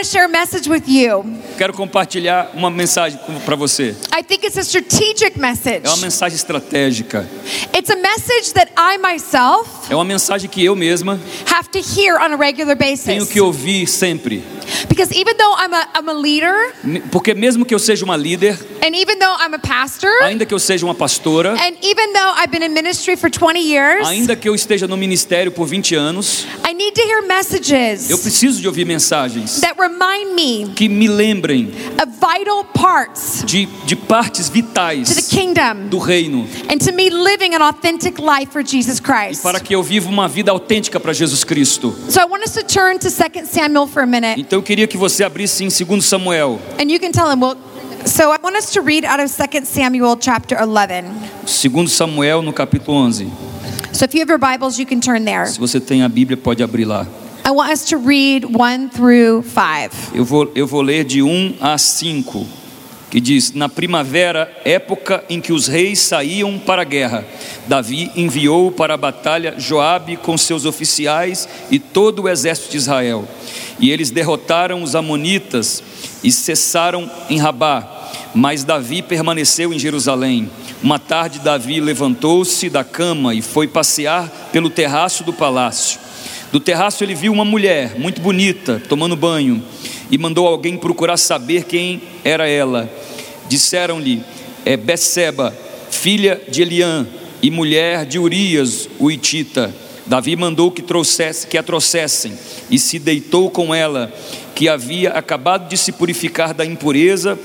want to share a message with you. Quero compartilhar uma mensagem para você. I think it's a strategic message. É uma mensagem estratégica. It's a message that I myself É uma mensagem que eu mesma have to hear on a regular tenho basis. que ouvir sempre. Because even though I'm a, I'm a leader, Porque mesmo que eu seja uma líder, and even though I'm a pastor, ainda que eu seja uma pastora, and even though I've been in ministry for 20 years, ainda que eu esteja no ministério por 20 anos, I need to hear messages eu preciso de ouvir mensagens that remind me que me lembrem of vital parts de, de partes to the vitais kingdom do reino, and to me living an authentic life for Jesus Christ. para que eu viva uma vida autêntica para Jesus Cristo. So I want us to turn to 2 Samuel for a minute. Então eu queria que você abrisse em 2 Samuel, And you can tell him, well, so I want us to read out of 2 Samuel chapter 11. 2 Samuel no capítulo 11. So if you have your Bibles, you can turn there. Se você tem a Bíblia, pode abrir lá. I want us to read 1 through 5. Eu vou, eu vou ler de 1 a 5, que diz: Na primavera, época em que os reis saíam para a guerra, Davi enviou para a batalha Joabe com seus oficiais e todo o exército de Israel. E eles derrotaram os amonitas e cessaram em Rabá. Mas Davi permaneceu em Jerusalém. Uma tarde, Davi levantou-se da cama e foi passear pelo terraço do palácio. Do terraço ele viu uma mulher muito bonita tomando banho e mandou alguém procurar saber quem era ela. Disseram-lhe: É Betseba, filha de Eliã e mulher de Urias, o Itita. Davi mandou que trouxesse, que a trouxessem e se deitou com ela, que havia acabado de se purificar da impureza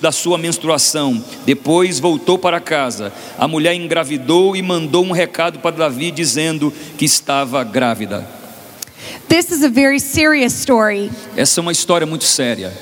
da sua menstruação. Depois voltou para casa. A mulher engravidou e mandou um recado para Davi dizendo que estava grávida. This is a very serious story. Essa é uma história muito séria.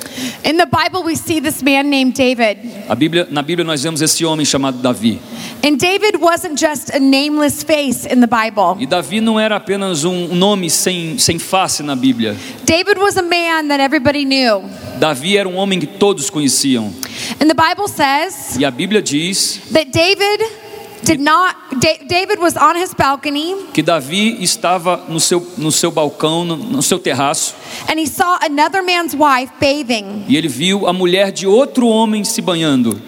In the Bible, we see this man named David. A Bíblia, na Bíblia nós vemos esse homem chamado Davi. And David wasn't just a nameless face in the Bible. E Davi não era apenas um nome sem, sem face na Bíblia. David was a man that everybody knew. Davi era um homem que todos conheciam. And the Bible says E a Bíblia diz that David did not, Da- David was on his balcony que Davi estava no seu, no seu balcão, no, no seu terraço, and he saw another man's wife bathing. e ele viu a mulher de outro homem se banhando.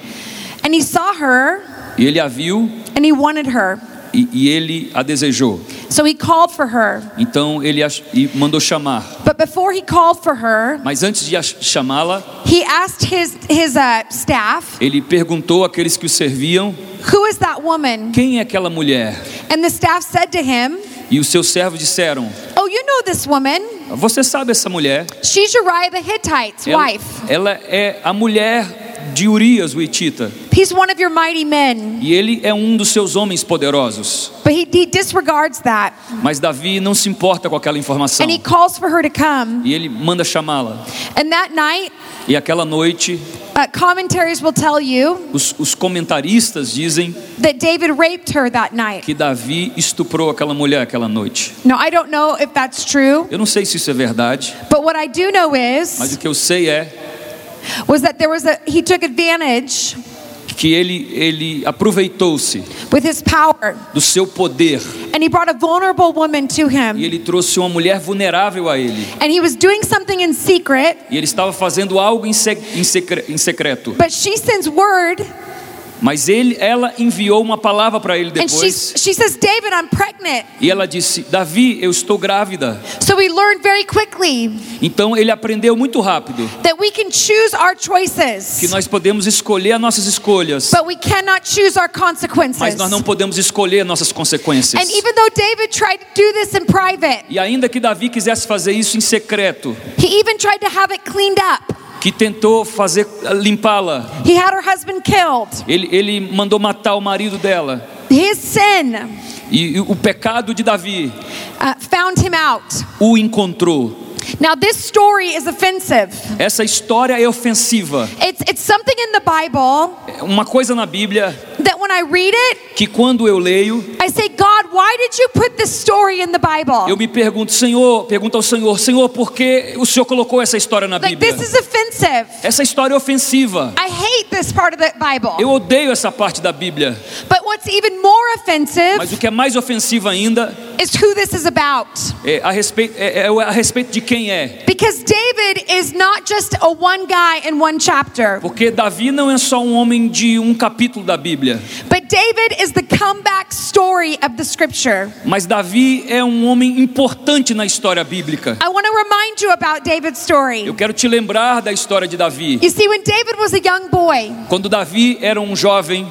And he saw her E ele a viu and he wanted her. e, e ele a desejou. So he called for her. Então ele a, mandou chamar. But before he called for her, Mas antes de chamá-la, he asked his, his uh, staff, ele perguntou àqueles que o serviam: Who is that woman? Quem é aquela mulher? And the staff said to him, E os seus servos disseram: Oh, you know this woman. Você sabe essa mulher? She's Uriah the Hittite's Ela, wife. ela é a mulher de Urias, o Hitita. He's one of your mighty men. E ele é um dos seus homens poderosos. But he, he disregards that. Mas Davi não se importa com aquela informação. And he calls for her to come. E ele manda chamá-la. And that night, E aquela noite, uh, commentaries will tell you os, os comentaristas dizem that David raped her that night. que Davi estuprou aquela mulher aquela noite. Now, I don't know if that's true, Eu não sei se isso é verdade, but what I do know mas is o que eu sei é was that there was a he took advantage que ele, ele aproveitou-se with his power do seu poder and he brought a vulnerable woman to e him. ele trouxe uma mulher vulnerável a ele. And he was doing something in secret, E ele estava fazendo algo em, se- em secre- em secreto. but she sends word Mas ele, ela enviou uma palavra para ele and she, depois. she says, David, I'm pregnant. E ela disse: Davi, eu estou grávida. So we learned very quickly Então ele aprendeu muito rápido that we can choose our que nós podemos escolher as nossas escolhas, but we cannot choose our consequences. mas nós não podemos escolher as nossas consequências. And even though David tried to do this in private, E ainda que Davi quisesse fazer isso em secreto, he even tried to have it cleaned up. Que tentou fazer limpá-la, He had her husband killed. ele, ele mandou matar o marido dela. His sin E, e o pecado de Davi uh, found him out. o encontrou. Now, this story is offensive. Essa história é ofensiva. It's, it's something in the Bible Uma coisa na Bíblia that when I read it, que quando eu leio, I say, God, why did you put this story in the Bible? Eu me pergunto, Senhor, pergunto ao Senhor, Senhor, por que o Senhor colocou essa história na Like, Bíblia? this is offensive. Essa história é ofensiva. I hate this part of the Bible. Eu odeio essa parte da Bíblia. But what's even more offensive Mas o que é mais ofensivo ainda is who this is about. é a respeito, é, é a respeito de quem é. Because David is not just a one guy in one chapter, Porque Davi não é só um homem de um capítulo da Bíblia. But David is the comeback story of the scripture. Mas Davi é um homem importante na história bíblica. I want to remind you about David's story. Eu quero te lembrar da história de Davi. You see, when David was a young boy, Quando Davi era um jovem,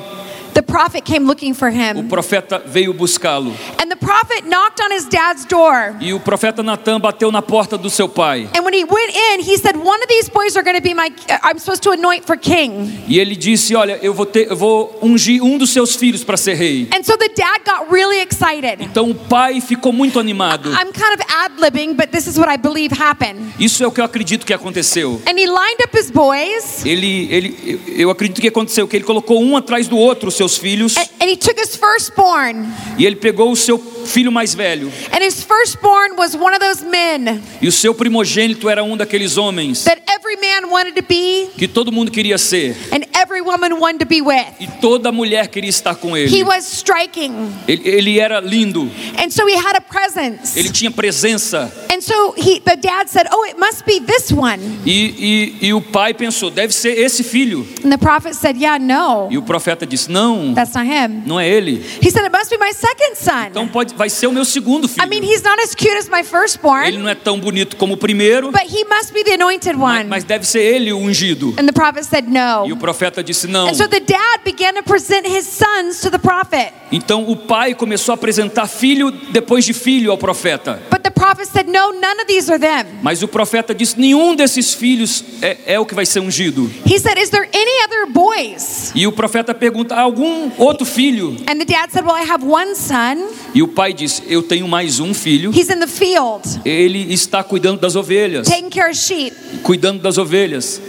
the prophet came looking for o him. profeta veio buscá-lo. And the prophet knocked on his dad's door. E o profeta Natan bateu na porta do seu pai. And when he went in, he said, One of these boys are going to be my, I'm supposed to anoint for king. E ele disse: Olha, eu vou, ter, eu vou ungir um dos seus filhos para ser rei. And so the dad got really excited. Então o pai ficou muito animado. I'm kind of ad libbing, but this is what I believe happened. Isso é o que eu acredito que aconteceu. And he lined up his boys Ele, ele, eu acredito que aconteceu que ele colocou um atrás do outro os seus filhos and, and he took his firstborn. e ele pegou o seu filho mais velho And his firstborn was one of those men e o seu primogênito era um daqueles homens that every man wanted to be que todo mundo queria ser and every woman wanted to be with. e toda mulher queria estar com He ele. was striking. Ele, ele era lindo, And so he had a presence. ele tinha presença And so he, the dad said, Oh, it must be this one. e, e, e o pai pensou deve ser esse filho And the prophet said, Yeah, no, e o profeta disse não, that's not him. não é ele. He said, It must be my second Então son. pode, vai ser o meu segundo I mean, filho. he's not as cute as my Ele firstborn, não é tão bonito como o primeiro, but he must be the anointed mas, one. mas deve ser ele o ungido. And the prophet said, E o No. profeta disse não. And so the dad began to present his sons to the prophet. Então o pai começou a apresentar filho depois de filho ao profeta. But the prophet said, No, none of these are them. Mas o profeta disse: nenhum desses filhos é, é o que vai ser ungido. He said, Is there any other boys? E o profeta pergunta: "Há algum outro filho? And the dad said, Well, I have one son. E o pai disse: eu tenho mais um filho. He's in the field, Ele está cuidando das ovelhas, taking care of sheep. cuidando das ovelhas.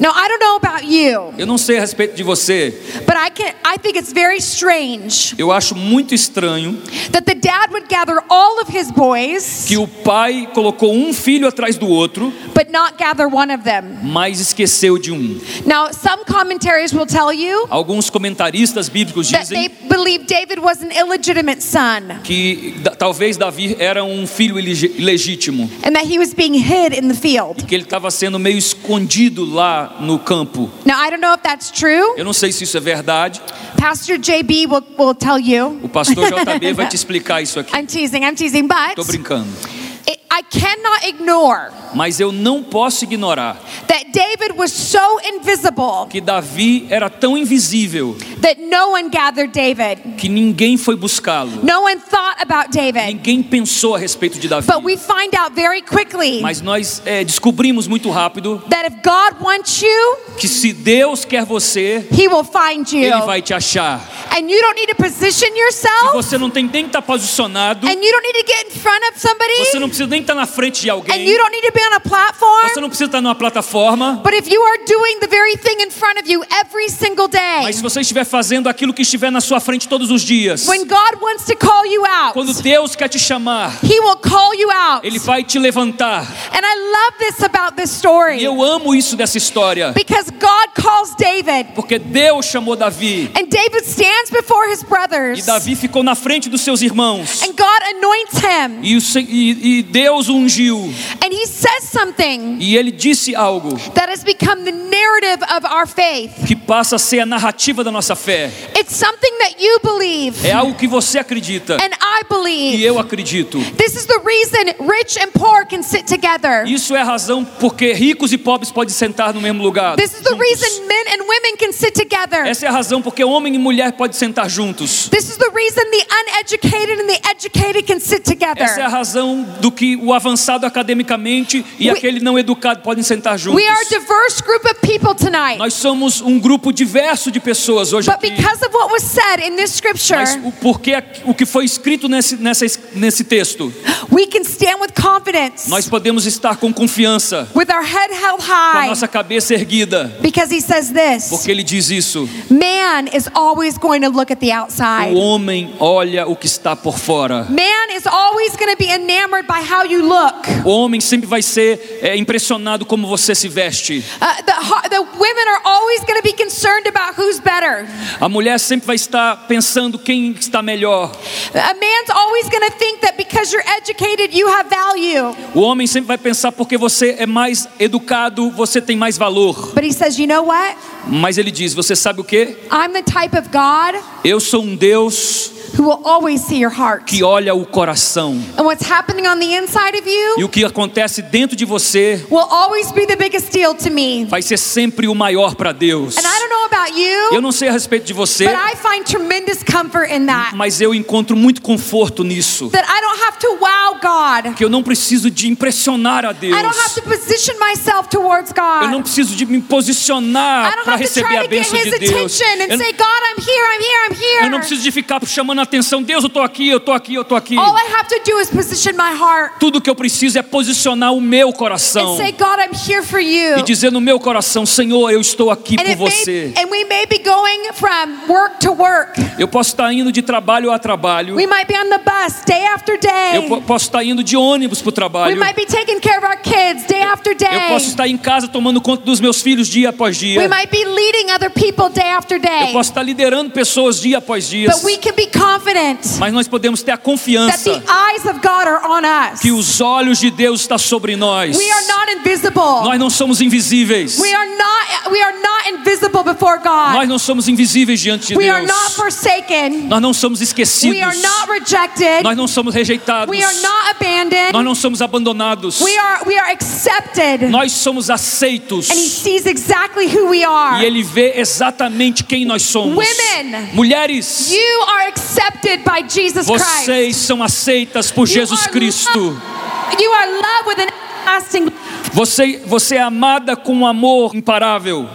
Now, I don't know about you, Eu não sei a respeito de você. but I can I think it's very strange Eu acho muito estranho that the dad would gather all of his boys, que o pai colocou um filho atrás do outro, but not gather one of them. mas esqueceu de um. Now, some commentaries will tell you Alguns comentaristas bíblicos that they dizem believe David was an illegitimate son que da- talvez Davi era um filho ilegítimo, and that he was being hid in the field. que ele estava sendo meio escondido lá no campo. Now, I don't know if that's true. Eu não sei se isso é verdade. Pastor JB will, will tell you. O pastor JB vai te explicar isso aqui. I'm teasing, I'm teasing, but Tô brincando. I cannot ignore Mas eu não posso ignorar that David was so invisible que Davi era tão invisível that no one gathered David. que ninguém foi buscá-lo. No one thought about David. Ninguém pensou a respeito de Davi. But we find out very quickly Mas nós é, descobrimos muito rápido that if God wants you, que se Deus quer você, He will find you. Ele vai te achar. And you don't need to position E yourself, você não tem nem que estar posicionado. and you don't need to get in front of somebody, Você não precisa nem estar na frente de and alguém. you don't need to be on a platform. Você não precisa estar numa plataforma. But if you are doing the very thing in front of you every single day, Mas se você estiver fazendo aquilo que estiver na sua frente todos os dias, when God wants to call you out, quando Deus quer te chamar, He will call you out. Ele vai te levantar. And I love this about this E story eu amo isso dessa história, because God calls David, porque Deus chamou Davi. and David stands before his E brothers, Davi ficou na frente dos seus irmãos. and God anoints him, E, o e- e Deus o ungiu. and he says something E ele disse algo that has become the narrative of our faith. que passa a ser a narrativa da nossa fé. It's something that you believe, É algo que você acredita and I e believe. eu acredito. This is the reason rich and poor can sit together. Isso é a razão porque ricos e pobres podem sentar no mesmo lugar. This is the reason men and women can sit together. Essa é a razão porque homem e mulher podem sentar juntos. This is the reason the uneducated and the educated can sit Essa é a together. razão do que o avançado academicamente e We- aquele não educado podem sentar juntos. We are a diverse group of people tonight. Nós somos um grupo diverso de pessoas hoje But aqui. because of what was said in this scripture, Mas o porquê o que foi escrito nesse, nessa, nesse texto, we can stand with confidence, nós podemos estar com confiança, with our head held com a nossa cabeça erguida, because he says this porque ele diz isso. Man is always going to look at the outside. O homem olha o que está por fora. Man is always going to be enamored by how you look. O homem sempre vai ser é, impressionado como você se veste. Uh, the, the women are always going to be concerned about who's better. A mulher sempre vai estar pensando quem está melhor. A man's always going to think that because you're educated, you have value. O homem sempre vai pensar porque você é mais educado, você tem mais valor. But he says, you know what? Mas ele diz: Você sabe o que? I'm the type of God Eu sou um Deus who will always see your heart. que olha o coração. And what's happening on the inside of E you o que acontece dentro de você will always be the biggest deal to me. vai ser sempre o maior para Deus. And I don't know about Eu you, não sei a respeito de você, but I find tremendous comfort in that. mas eu encontro muito conforto nisso. That I don't have to wow God. Que eu não preciso de impressionar a Deus. I don't have to position myself towards Eu não God. preciso de me I posicionar don't para have to receber try a to get bênção his de Deus. attention and Eu, say, God, I'm here, I'm here, I'm eu não here. preciso de ficar chamando a atenção. Deus, eu tô aqui, eu tô aqui, eu tô aqui. All I have to do is position my heart Tudo que eu preciso é posicionar o meu and coração say, God, I'm here for you. e dizer no meu coração, Senhor, eu estou aqui And, por você. and we may be going from work to work. Eu posso estar indo de trabalho a trabalho. We might be on the bus day after Eu day. po- posso estar indo de ônibus para o We trabalho. might be taking care of our kids day after Eu day. posso estar em casa tomando conta dos meus filhos dia após dia. We might be leading other people day after Eu posso estar liderando pessoas dia após dia. But we can be confident Mas nós podemos ter a that confiança the eyes of God are on us. que os olhos de Deus estão sobre nós. We are not invisible. Nós não somos invisíveis. We are not we are not invisible before God. Nós não somos invisíveis diante de We are not Deus. forsaken. Nós não somos esquecidos. We are not rejected. Nós não somos rejeitados. We are not abandoned. Nós não somos abandonados. We are we are accepted. Nós somos aceitos. And he sees exactly who we are. E Ele vê exatamente quem nós somos. Mulheres, accepted by Jesus Christ. vocês são aceitas por Jesus Cristo. You are loved with an everlasting Você, você é amada com um amor imparável.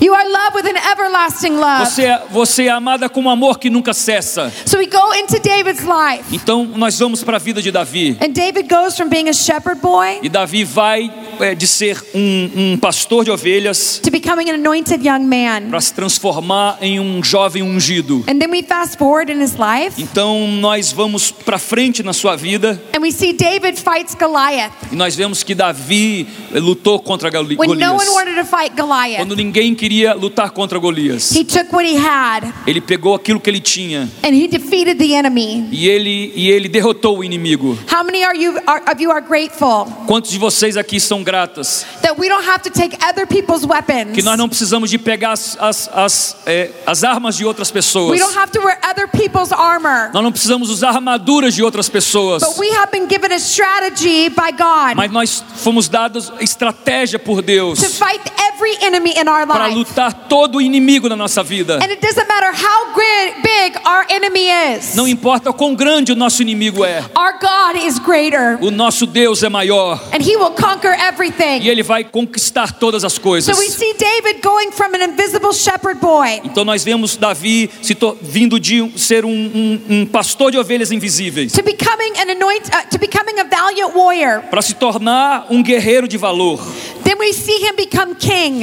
You are loved with an everlasting love. Você, é- você é amada com um amor que nunca cessa. So we go into David's life. Então nós vamos para a vida de Davi. And David goes from being a shepherd boy E Davi vai é, de ser um, um pastor de ovelhas to becoming an anointed young man. para se transformar em um jovem ungido. And then we fast forward in his life Então nós vamos para frente na sua vida and we see David fights Goliath e nós vemos que Davi lutou contra Gali- when no Golias. one wanted to fight Goliath. Quando ninguém queria lutar contra Golias, He took what he had ele pegou aquilo que ele tinha and he defeated the enemy. e ele e ele derrotou o inimigo. How many are you are, of you are grateful Quantos de vocês aqui são gratas that we don't have to take other people's weapons? que nós não precisamos de pegar as, as, as, eh, as armas de outras pessoas? We don't have to wear other people's armor. Nós não precisamos usar armaduras de outras pessoas. But we have been given a strategy by God Mas nós fomos dados estratégia por Deus to fight every enemy in our para life. lutar todo o inimigo na nossa vida. And it doesn't matter how gri- big our enemy is. Não importa quão grande o nosso inimigo é, Our God is greater o nosso Deus é maior and he will conquer e everything. ele vai conquistar todas as coisas. So we see David going from an invisible shepherd boy Então nós vemos Davi se to- vindo de ser um, um- um pastor de ovelhas invisíveis to becoming an anoint uh, to becoming a valiant warrior. para se tornar um guerreiro de valor. Then we see him become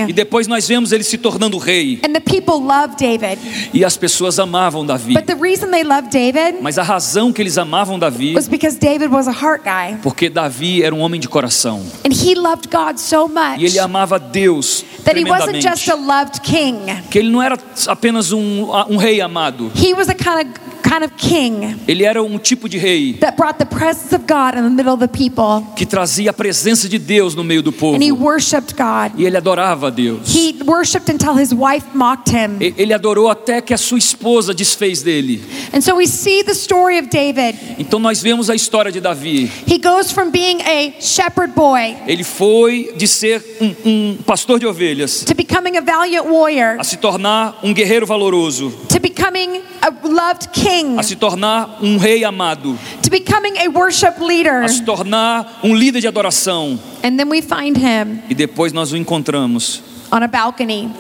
E depois nós vemos ele se tornando rei. and the people love David. E as pessoas amavam Davi. But the reason they loved David Mas a razão que eles amavam Davi was because David was a heart guy porque Davi era um homem de coração. and he loved God so much E ele amava Deus that he wasn't just tremendamente. a loved king. Que ele não era apenas um, um rei amado. He was a kind of kind of king Ele era um tipo de rei that brought the presence of God in the middle of the people que trazia a presença de Deus no meio do povo. Worshiped God. E ele adorava a Deus. He worshipped until his wife mocked him. E- Ele adorou até que a sua esposa desfez dele. And so we see the story of David. Então nós vemos a história de Davi. He goes from being a shepherd boy Ele foi de ser um, um pastor de ovelhas to becoming a valiant warrior a se tornar um guerreiro valoroso, to becoming a loved king a se tornar um rei amado, to becoming a worship leader. a se tornar um líder de adoração. And then we find him E depois nós o encontramos on a balcony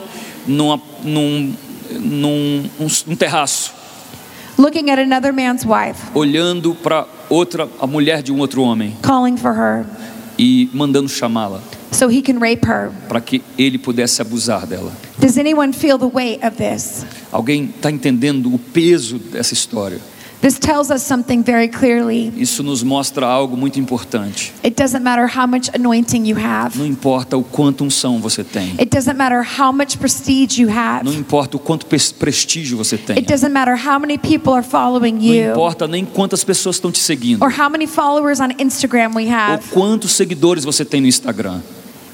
numa, num, num um, um terraço, looking at another man's wife, olhando para outra, a mulher de um outro homem calling for her e mandando chamá-la so he can rape her. para que ele pudesse abusar dela. Does anyone feel the weight of this? Alguém está entendendo o peso dessa história? This tells us something very clearly. Isso nos mostra algo muito importante. It doesn't matter how much anointing you have. Não importa o quanto unção você tem. It doesn't matter how much prestige you have. Não importa o quanto prestígio você tem. It doesn't matter how many people are following Não you importa nem quantas pessoas estão te seguindo. or how many followers on Instagram we Ou have quantos seguidores você tem no Instagram.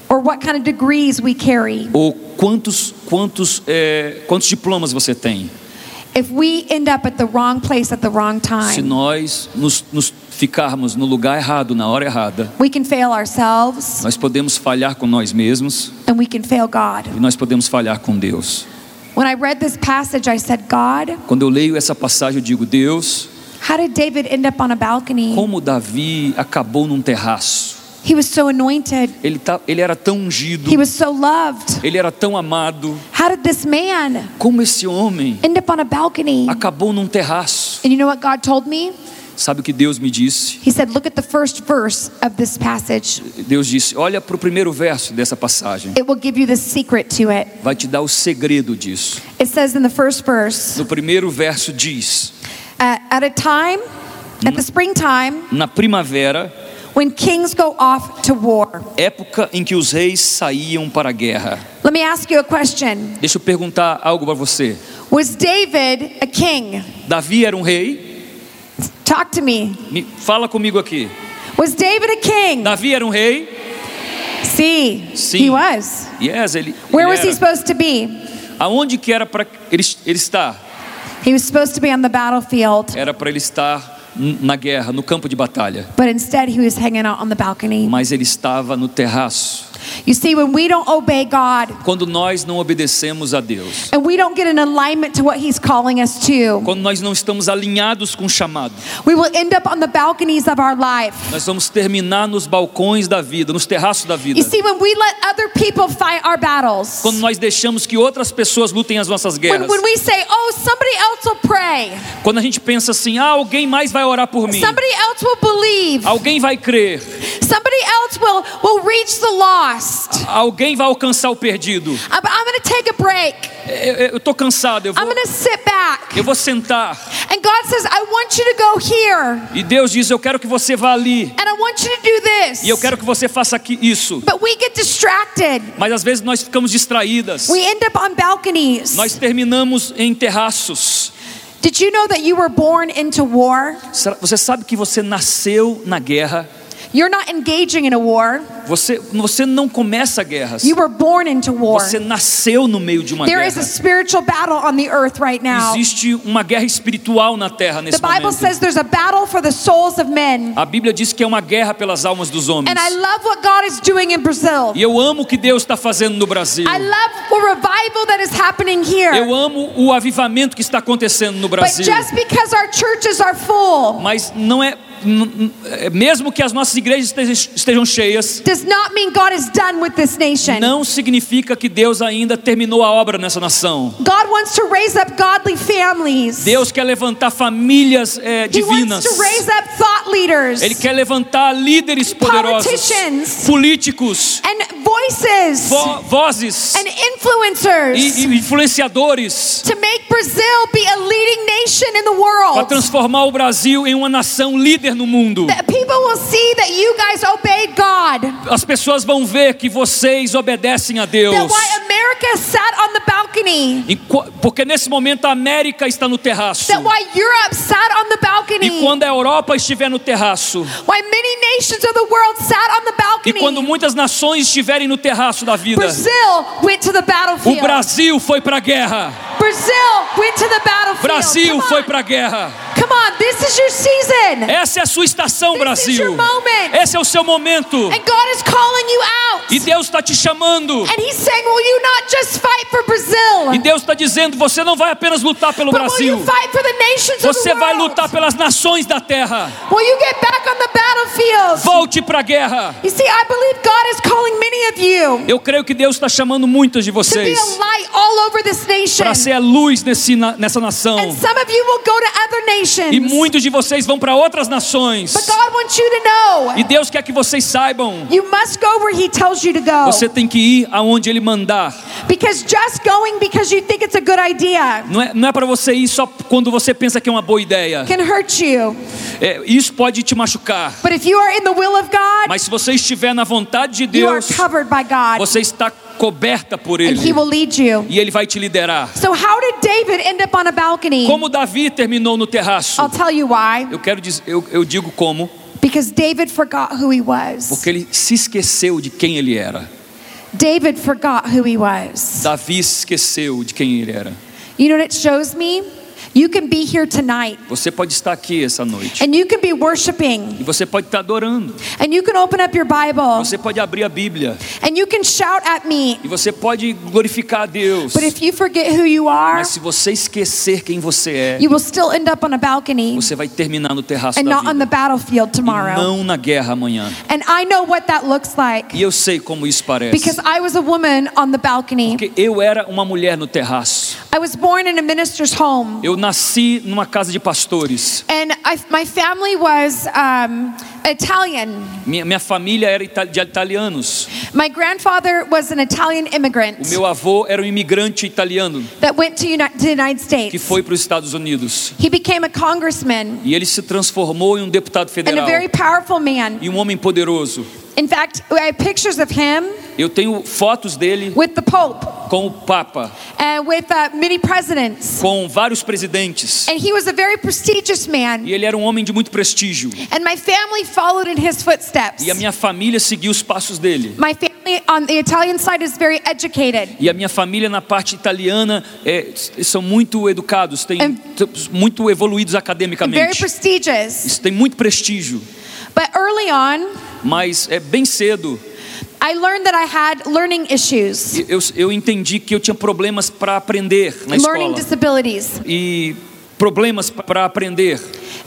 or what kind of degrees we carry. Ou quantos, quantos, é, quantos diplomas você tem. Se nós nos, nos ficarmos no lugar errado, na hora errada, we can fail ourselves nós podemos falhar com nós mesmos and we can fail God. e nós podemos falhar com Deus. When I read this passage, I said, God, Quando eu leio essa passagem, eu digo: Deus, how did David end up on a balcony? como Davi acabou num terraço. He was so anointed, Ele, tá, ele era tão ungido, he was so loved. ele era tão amado. How did this man Como esse homem end up on a balcony? acabou num terraço. And you know what God told me? Sabe o que Deus me disse? He said, Look at the first verse of this passage. Deus disse: Olha para o primeiro verso dessa passagem. It will give you the secret to it. Vai te dar o segredo disso. It says in the first verse, No primeiro verso diz: uh, At a time, at the springtime, Na primavera, when kings go off to war. época em que os reis saíam para a guerra. Let me ask you a question Deixa eu perguntar algo para você. Was David a king? Davi era um rei? Talk to me. Me fala comigo aqui. Was David a king? Davi era um rei? See, Sim. he was. Yes, ele. Where ele was he era. supposed to be? Aonde que era para ele, ele estar? He was supposed to be on the battlefield, Era para ele estar na guerra, no campo de batalha. but instead he was hanging out on the balcony. Mas ele estava no terraço. You see, when we don't obey God Quando nós não obedecemos a Deus, and we don't get in alignment to what he's calling us to, quando nós não estamos alinhados com o chamado, we will end up on the balconies of our life. nós vamos terminar nos balcões da vida, nos terraços da vida. You see, when we let other people fight our battles, Quando nós deixamos que outras pessoas lutem as nossas when, guerras. when we say, oh, somebody else will pray, Quando a gente pensa assim, ah, alguém mais vai orar por mim. somebody else will believe, Alguém vai crer. somebody else will, will reach the lost. Alguém vai alcançar o perdido. I'm, I'm take a break. Eu, eu, eu tô cansado, eu I'm vou, to sit back. eu vou sentar. And God says, I want you to go here. E Deus diz, eu quero que você vá ali. And I want you to do this. E eu quero que você faça aqui isso. But we get distracted. Mas às vezes nós ficamos distraídas. We end up on balconies. Nós terminamos em terraços. Did you know that you were born into war? Você sabe que você nasceu na guerra. You're not engaging in a war. Você, você não começa guerras. You were born into war. Você nasceu no meio de uma There is a guerra. spiritual battle on the earth right now. Existe uma guerra espiritual na terra The nesse Bible momento. says there's a battle for the souls of men. A Bíblia diz que é uma guerra pelas almas dos homens. And I love what God is doing in Brazil. E eu amo o que Deus está fazendo no Brasil. I love the revival that is happening here. Eu amo o avivamento que está acontecendo no But Brasil. just because our churches are full Mas não é- mesmo que as nossas igrejas estejam- cheias, does not mean God is done with this nation. não significa que Deus ainda terminou a obra nessa nação. God wants to raise up godly families. Deus quer levantar famílias é, divinas. wants to raise up thought leaders Ele quer levantar líderes poderosos, políticos, and voices vo- vozes and influencers e, e influenciadores to make Brazil be a leading nation in the para transformar o Brasil em uma nação líder no mundo. That people will see that you guys obeyed God. As pessoas vão ver que vocês obedecem a Deus. That America sat on the balcony. Porque nesse momento a América está no terraço. That why Europe sat on the E balcony. quando a Europa estiver no terraço. Why many nations of the world sat on the E quando balcony. muitas nações estiverem no terraço da vida. Brazil went to the O battlefield. Brasil foi para a guerra. Brazil went to the battlefield. Brasil Come foi on. para a guerra. Come on, this is your season. Essa é a sua estação, This is Brasil. your moment. Esse é o seu momento. And God is calling you out. E Deus está te chamando. And He's saying, Will you not just fight for E? Deus está dizendo: você não vai apenas lutar pelo But Brasil. fight for the nations of Você the vai world? lutar pelas nações da terra. Volte para a guerra. You see, I believe God is calling many many of you Eu creio que Deus está chamando muitas de vocês para ser a luz nesse, nessa nação. And some of you will go to other nations. E muitos de vocês vão para outras nações. But God wants you to know E Deus quer que vocês saibam. you must go where He tells you to go. Você tem que ir aonde Ele mandar. Because just going because you think it's a good idea Não é, não é para você ir só quando você pensa que é uma boa ideia. can hurt you. É, isso pode te machucar. But if you are in the will of God, Mas se você estiver na vontade de you are Deus, covered by God você está coberta por and He Ele. will lead you. E Ele vai te liderar. So, how did David end up on a balcony? Como Davi terminou no terraço. I'll tell you why. Eu quero dizer, eu, eu digo como, Because David forgot who he was. porque ele se esqueceu de quem ele era. David forgot who he was. Davi esqueceu de quem ele era. You know what it shows me? You can be here tonight Você pode estar aqui essa noite. and you can be worshiping E você pode estar adorando. and you can open up your Bible Você pode abrir a Bíblia. and you can shout at me. E você pode glorificar a Deus. But if you forget who you are, Mas se você esquecer quem você é, you will still end up on a balcony você vai terminar no terraço and da not on the vida. battlefield E tomorrow. não na guerra amanhã. And I know what that looks like E eu sei como isso parece. because I was a woman on the balcony. Porque eu era uma mulher no terraço. I was born in a minister's home. Eu nasci numa casa de pastores. And I, my family was um, Italian. Minha, minha família era de italianos. My grandfather was an Italian immigrant O meu avô era um imigrante italiano that went to, the United que States. foi para os Estados Unidos. He became a congressman E ele se transformou em um deputado and a federal very powerful man. e um homem poderoso. In fact, I have pictures of him Eu tenho fotos dele with the Pope com o Papa, and with uh, many presidents. com vários presidentes. And he was a very prestigious man. E ele era um homem de muito prestígio. And my family followed in his footsteps. E a minha família seguiu os passos dele. My family on the Italian side is very educated. E a minha família na parte italiana é, são muito educados, têm, And- muito evoluídos Very academicamente. prestigious. Isso tem muito prestígio. But early on, Mas é bem cedo I learned that I had learning issues, eu, eu entendi que eu tinha problemas para aprender na learning escola. disabilities, E problemas para aprender.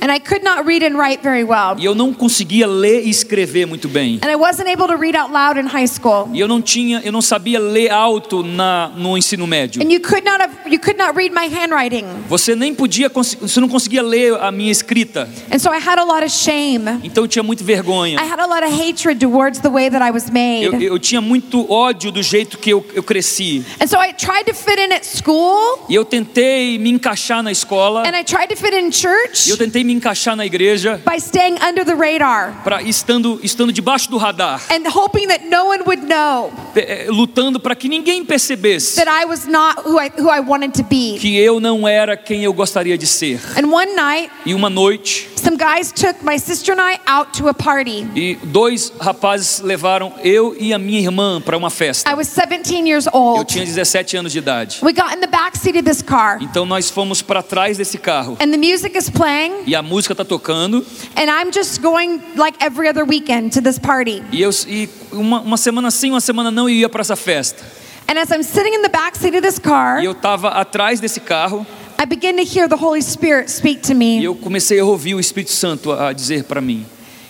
And I could not read and write very well. E eu não conseguia ler e escrever muito bem. And I wasn't able to read out loud in high school. E eu não tinha, eu não sabia ler alto na, no ensino médio. And you could not have you could not read my handwriting. Você nem podia, você não conseguia ler a minha escrita. And so I had a lot of shame. Então eu tinha muita vergonha. I had a lot of hatred towards the way that I was Eu, made. eu tinha muito ódio do jeito que eu, eu cresci. And so I tried to fit in at school, E eu tentei me encaixar na escola. and I tried to fit in E eu church tentei me encaixar na igreja. by staying under the radar Pra, estando, estando debaixo do radar. and hoping that no one would know eh, Lutando para que ninguém percebesse that I was not who I who I wanted to be. que eu não era quem eu gostaria de ser. And one night, E uma noite, some guys took my sister and I out to a party. e dois rapazes levaram eu e a minha irmã para uma festa. I was 17 years Eu old. tinha 17 anos de idade. We got in the back seat of this car, Então nós fomos para trás desse carro. and the music is playing, E a música tá tocando. and I'm just going like every other weekend to this party. E, eu, e uma, uma semana sim, uma semana não, eu ia para essa festa. And as I'm sitting in the back seat of this car, E eu estava atrás desse carro. I begin to hear the Holy Spirit speak to E me. eu comecei a ouvir o Espírito Santo a dizer para mim.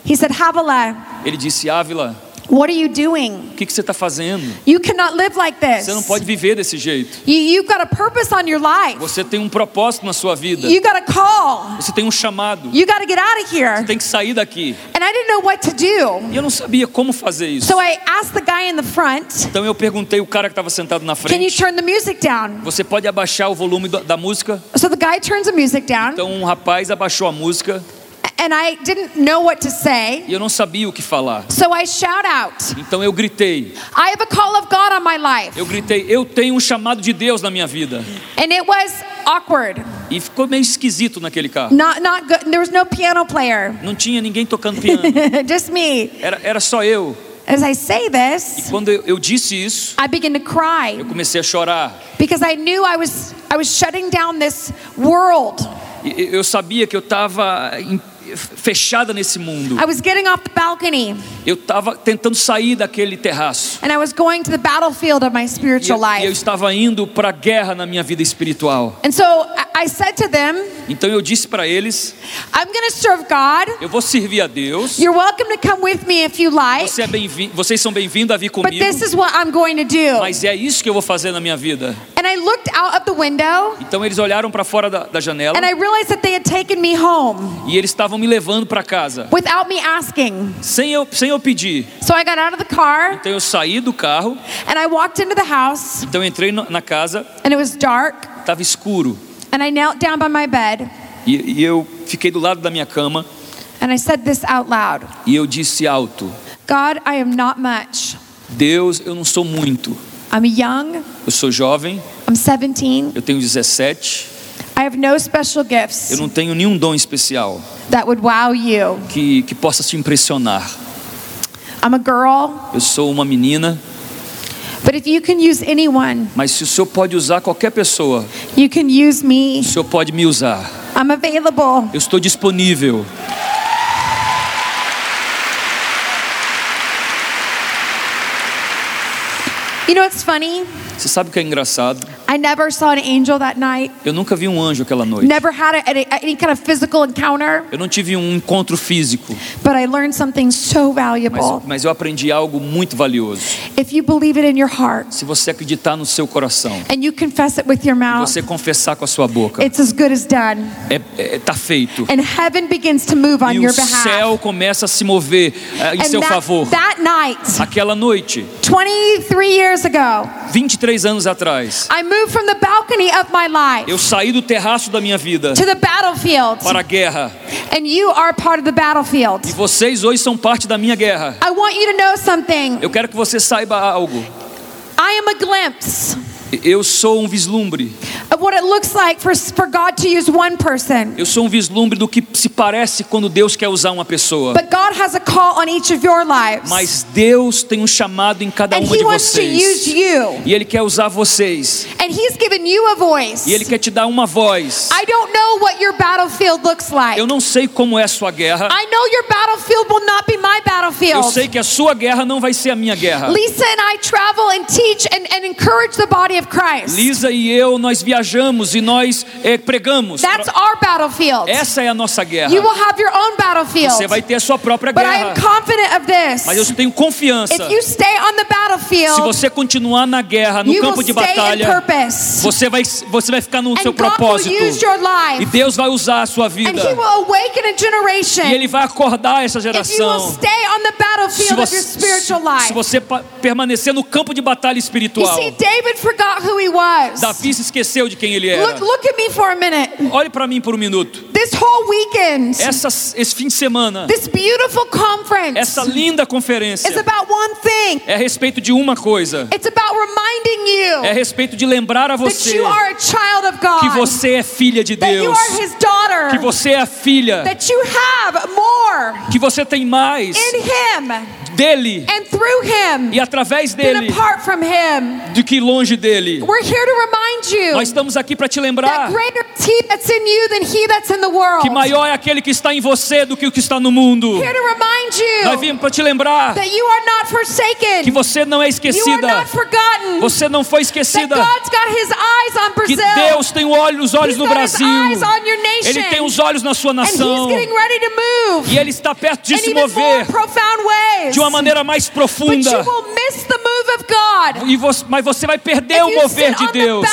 He said, Ele disse: Ávila, what are you doing? o que, que você está fazendo? You cannot live like Você não this. pode viver desse jeito. You, you've got a purpose on your life. Você tem um propósito na sua vida. You got a call. Você tem um chamado. You got to get out of here. Tem que sair daqui. And I didn't know what to do. E eu não sabia como fazer isso. So I asked the guy in the front, Então eu perguntei o cara que estava sentado na Can you frente: turn the music down? Você pode abaixar o volume da da música? So the guy turns the music down, Então um rapaz abaixou a música and I didn't know what to say. e eu não sabia o que falar. So I shout out, Então eu gritei. I have a call of God on my life. Eu gritei: Eu tenho um chamado de Deus na minha vida. And it was awkward. E ficou meio esquisito naquele carro. Not not good. There was no piano player. Não tinha ninguém tocando piano. Just me. Era, era só eu. As I say this, Quando eu, eu disse isso, I begin to cry eu comecei a chorar. because I knew I was I was shutting down this world. E- e Eu sabia que eu estava fechada nesse mundo. I was getting off the balcony Eu estava tentando sair daquele terraço. and I was going to the battlefield of my E eu, spiritual e eu life. estava indo para a guerra na minha vida espiritual. And so I- I said to them, Então eu disse para eles: I'm going to serve God. Eu vou servir a Deus. You're welcome to come with me if you like, Você é bem vocês são bem-vindos a vir but comigo. this is what I'm going to do. Mas é isso que eu vou fazer na minha vida. And I looked out of the window Então eles olharam para fora da, da janela and I realized that they had taken me home e eles estavam me levando para casa, without me asking. sem eu, sem eu pedir. So I got out of the car Então eu saí do carro, and I walked into the house então eu entrei na casa, and it was dark estava escuro and I knelt down by my bed e, e eu fiquei do lado da minha cama and I said this out loud. e eu disse alto: God, I am not much. Deus, eu não sou muito. I'm young. Eu sou jovem, I'm 17. eu tenho 17, I have no special eu não tenho nenhum dom especial that would wow you. que, que possa te impressionar. I'm a girl, Eu sou uma menina, but if you can use anyone, mas se o Senhor pode usar qualquer pessoa, you can use me. o Senhor pode me usar. I'm available. Eu estou disponível. You know what's funny? Você sabe o que é engraçado? I never saw an angel that night. Eu nunca vi um anjo aquela noite. Never had a, any, kind of physical encounter, Eu não tive um encontro físico, but I learned something so valuable. mas, mas eu aprendi algo muito valioso. If you believe it in your heart Se você acreditar no seu coração, and you confess it with your e mouth, você confessar com a sua boca, it's as good as done. é, é, tá feito. And heaven begins to move on E your o behalf. céu começa a se mover eh, em And seu that, favor. that night, Aquela noite, 23 years ago, 23 anos atrás, I moved from the balcony of my life eu saí do terraço da minha vida to the battlefield. para a guerra. And you are part of the battlefield. E vocês hoje são parte da minha guerra. I want you to know something. Eu quero que você saiba algo. I am a glimpse Eu sou um vislumbre. of what it looks like for, for God to use one person. Eu sou um vislumbre do que se parece quando Deus quer usar uma pessoa. But God has a call on each of your lives. Mas Deus tem um chamado em cada He de vocês. E Ele quer usar vocês. And He's given you a voice. E Ele quer te dar uma voz. I don't know what your battlefield looks like. Eu não sei como é a sua guerra. I know your battlefield will not be my Eu sei que a sua guerra não vai ser a minha guerra. Lisa and I travel and teach and, and encourage the body. Lisa e eu, nós viajamos e nós eh, pregamos. That's our battlefield. Essa é a nossa guerra. You will have your own battlefield. Você vai ter a sua própria But I guerra. am confident of this. Mas eu tenho confiança. If you stay on the Se battlefield, você continuar na guerra, no you will campo de batalha, você vai, você vai ficar no And seu God will propósito. use your life. E Deus vai usar a sua And vida. He will awaken a generation. E Ele vai acordar essa if you will geração. stay on the Se battlefield of your você, spiritual life. se você permanecer no campo de batalha You espiritual, see, David forgot who he was. Davi se esqueceu de quem ele Look, era. look at me for a minute. Olhe para mim por um minuto. This whole weekend, Essa, esse fim de semana, this beautiful conference essa linda conferência is about one thing. é a respeito de uma coisa. It's about reminding you É a respeito de lembrar a that você you are a child of God. que você é filha de that you Deus. are His daughter. Que você é a filha. that you have more Que você tem mais in Him dele and through Him e através dele apart from Him. do que longe dele. We're here to remind you Nós estamos aqui para te lembrar que maior é aquele que está em você do que o que está no mundo. Here to remind Nós you viemos para te lembrar that you are not forsaken. que você não é esquecida. Você não foi esquecida. Que. Deus tem os olhos no Brasil. Ele tem os olhos na sua nação. move E Ele está perto de se mover ways. de uma maneira mais profunda. E você- mas você vai perder o mover de Deus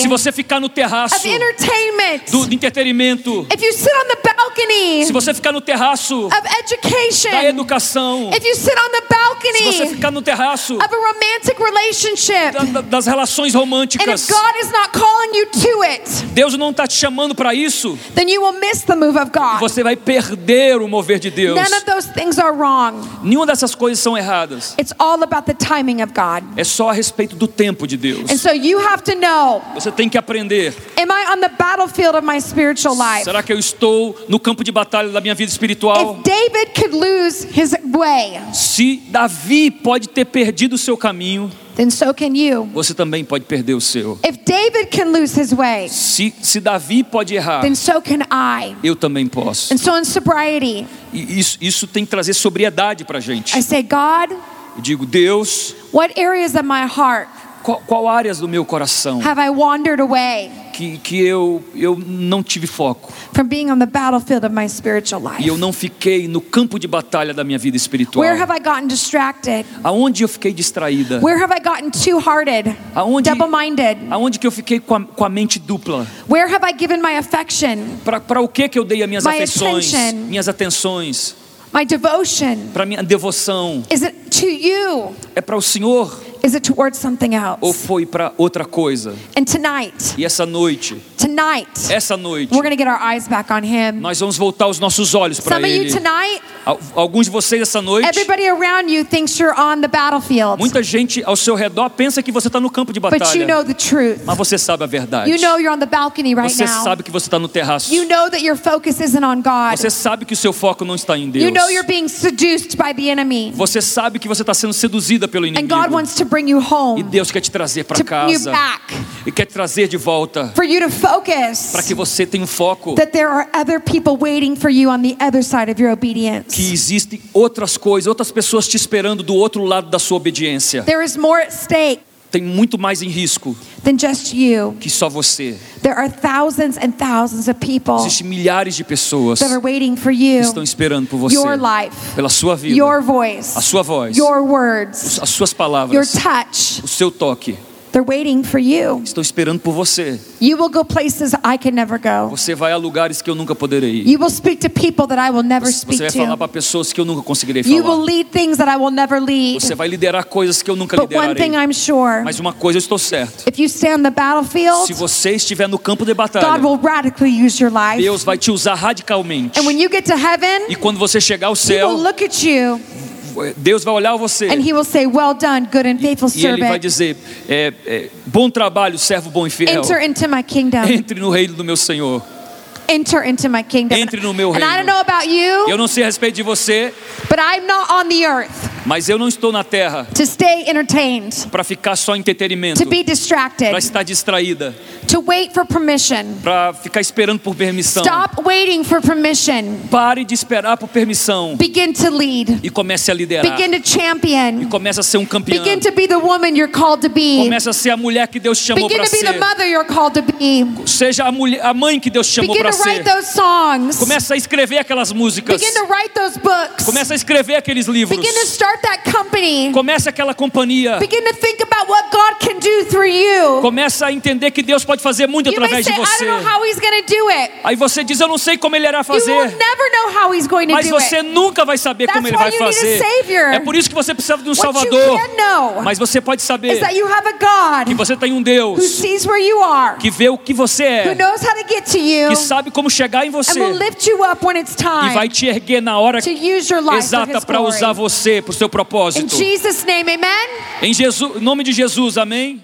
se você ficar no terraço do do entretenimento. Se você ficar no terraço da educação. Se você ficar no terraço da- das relações And românticas. if God is not calling you to it, Deus não está te chamando para isso. Then you will miss the move of God. Você vai perder o mover de Deus. None of those things are wrong. Nenhuma dessas coisas são erradas. It's all about the timing of God. É só a respeito do tempo de Deus. And so you have to know Você tem que aprender. am I on the battlefield of my spiritual life? Será que eu estou no campo de batalha da minha vida espiritual? If David could lose his way, Se Davi pode ter perdido o seu caminho, then so can you. você também pode perder o seu. If David can lose his way, Se, se Davi pode errar, then so can I. eu também posso. And so in sobriety, E isso, isso tem que trazer sobriedade para a gente. I say, God, Eu digo, Deus, what areas of my heart qual, qual áreas do meu coração have I wandered away? que que, eu, eu não tive foco. from being on the battlefield of my spiritual life? E eu não fiquei no campo de batalha da minha vida espiritual. Where have I gotten distracted? Aonde eu fiquei distraída? Where have I gotten two-hearted, Aonde, double-minded? aonde que eu fiquei com a, com a mente dupla? Where have I given my affection, Para o que que eu dei as minhas My afeições, attention. minhas atenções, my devotion? para minha devoção? Is it to you? É para o Senhor Is it towards something ou else? foi para outra coisa? And tonight, E essa noite, tonight, essa noite, we're going to get our eyes back on Him. nós vamos voltar os nossos olhos para Some of you Ele. tonight, Al- Alguns de vocês essa noite, everybody around you thinks you're on the battlefield, muita gente ao seu redor pensa que você está no campo de but you batalha, know the truth. mas você sabe a verdade. You know you're on the balcony right Você now. sabe que você está no terraço. You know that your focus isn't on God. Você sabe que o seu foco não está em Deus. You know you're being seduced by the enemy. Você sabe que você está sendo seduzida pelo And God inimigo. wants to bring you E home, Deus quer te trazer para casa. back, e quer te trazer de volta. For you to focus para que você tenha um foco. that there are other people waiting for you on the other side of your que existem outras coisas, outras pessoas te esperando do outro lado da sua obediência. There is more at stake Tem muito mais em risco than just you. que só você. There are thousands and thousands of people Existem milhares de pessoas that are waiting for que you, estão esperando por você, your life, pela sua vida, your voice, a sua voz, your words, as suas your palavras, touch. o seu toque. They're waiting for you. Estão esperando por você. You will go places I can never go. Você vai a lugares que eu nunca poderei ir. You will speak to people that I will never Você speak vai falar to. para pessoas que eu nunca conseguirei You will falar. lead things that I will never lead. Você vai liderar coisas que eu nunca But one thing liderarei. I'm sure Mas uma coisa eu estou certo. if you stay on the battlefield, Se você estiver no campo de God batalha, will radically use your life. Deus vai te usar radicalmente. And when you get to heaven, E quando você chegar ao He will céu, look at you Deus vai olhar você and He will say, Well done, good and faithful e Ele vai servant. dizer: é, é, Bom trabalho, servo bom e fiel. Enter into my kingdom. Entre no reino do meu Senhor. Enter into my kingdom. Entre no meu And I reino. don't know about Eu you, não sei a respeito de você, but I'm not on the earth mas eu não estou na terra to stay entertained, para ficar só em entretenimento, to be distracted, para estar distraída, to wait for permission. para ficar esperando por permissão. Stop waiting for permission. Pare de esperar por permissão Begin to lead. e comece a liderar. Begin to champion. E comece a ser um campeão. Begin to be the woman you're called to be. Comece a ser a mulher que Deus chamou Begin para to be the ser. mother you're called to be. Seja a, mulher, a mãe que Deus chamou para ser. Those songs. Comece a escrever aquelas músicas. Begin to write those books. Comece a escrever aqueles livros. Comece aquela companhia. Begin to think about what God can do through you. Comece a entender que Deus pode fazer muito You através say, de I você. don't know how He's going to do it. Aí você diz, eu não sei como ele irá You fazer. Mas você nunca vai saber That's como ele vai fazer. É por isso que você precisa de um What Salvador. Mas você pode saber que você tem um who Deus sees where you are, que vê o que você é, que sabe como chegar em você will lift you up when it's e vai time te erguer na hora to use your life for exata para usar você para o seu In propósito. Jesus' name, amen. Em Jesus, em nome de Jesus, amém.